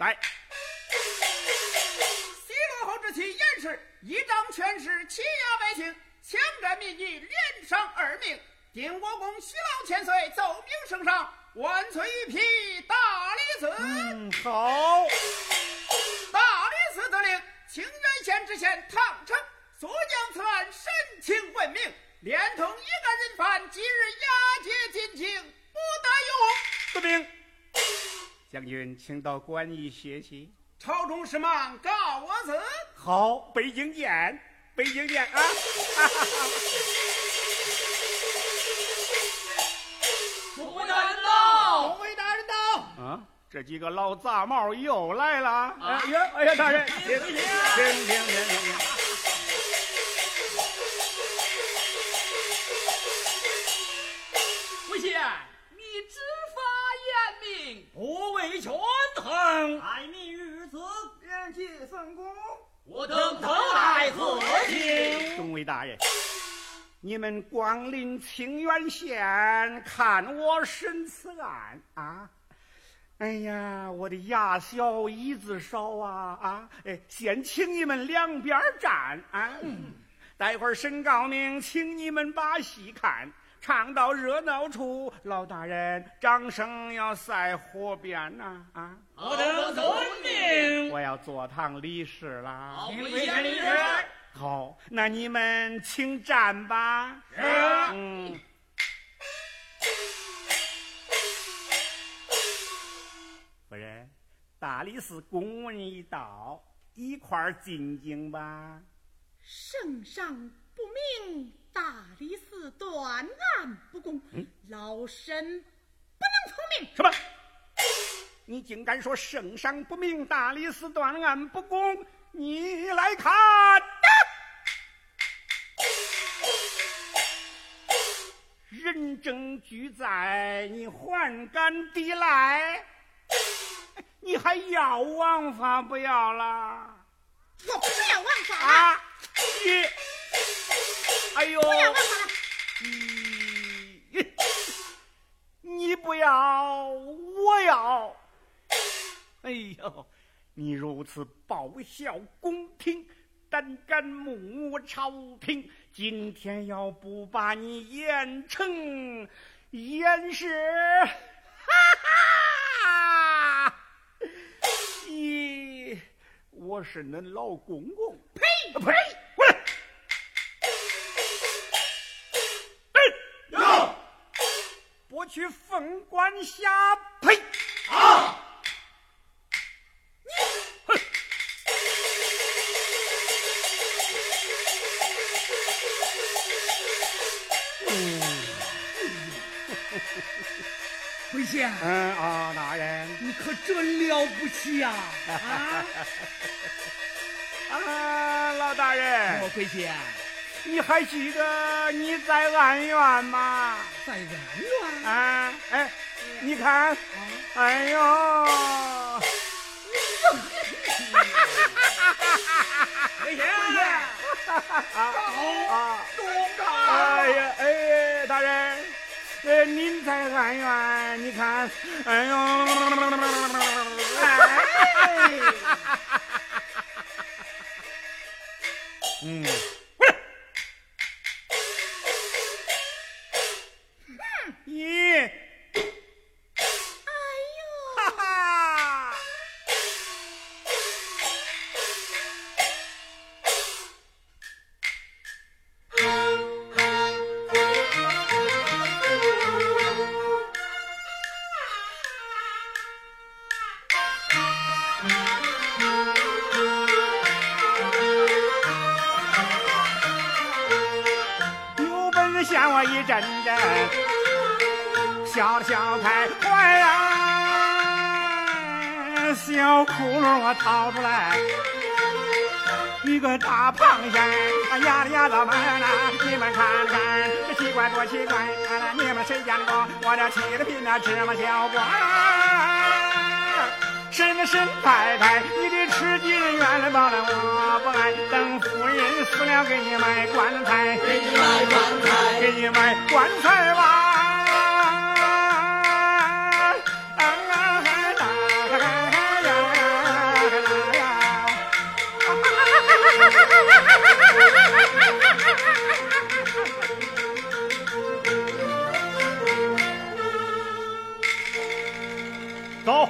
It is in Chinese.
来。西罗侯之妻严氏一掌权势欺压百姓，强占民女，连伤二命。定国公徐老千岁，奏明圣上，万岁御批大理寺。嗯，好。大理寺得令，清源县知县唐城所将此案审请问明，连同一干人犯，即日押解进京，不得有误。得命。将军，请到馆驿歇息。朝中事忙，告我辞。好，北京见，北京见啊！哈哈哈。诸位大人到，诸位大人到。啊，这几个老杂毛又来了。哎呀，哎呀，大人，请请请请请。人皆分公。我等特来贺请。众位大人。你们光临清源县看我审此案啊！哎呀，我的牙小椅子少啊啊！哎，先请你们两边站啊！待会儿审告明，请你们把戏看，唱到热闹处，老大人掌声要赛火边呐啊！我等遵命。我要坐堂理事啦！好，那你们请站吧。是。嗯。夫人，大理寺公文一到，一块儿进京吧。圣上不明，大理寺断案不公，老身不能从命。什么？你竟敢说圣上不明，大理寺断案不公？你来看。人证俱在，你还敢抵赖？你还要王法不要了？我不要王法啊！你，哎呦！你，你不要，我要。哎呦，你如此报效宫廷，胆敢目朝廷！今天要不把你严惩严是，哈哈！咦，我是恁老公公，呸呸，不去凤冠下呸！啊！回县，嗯啊，大人，你可真了不起呀！啊啊，老大人，我回县，你还记得你在安院吗？在安院啊，哎，你看，哎呦，回县，啊，东高，哎呀，哎，大人，呃，您在安院，你看，哎呦，哎，嗯，吓我一阵阵，笑笑开怀呀，小窟窿我掏出来，一个大螃蟹，啊压的压到满呐，你们看看，这奇怪多奇怪，啊你们谁见过？我这气的比那芝麻小瓜？婶婶太太，你的吃鸡人原来报了我不爱，等夫人死了给你买棺材，棺材吧。走，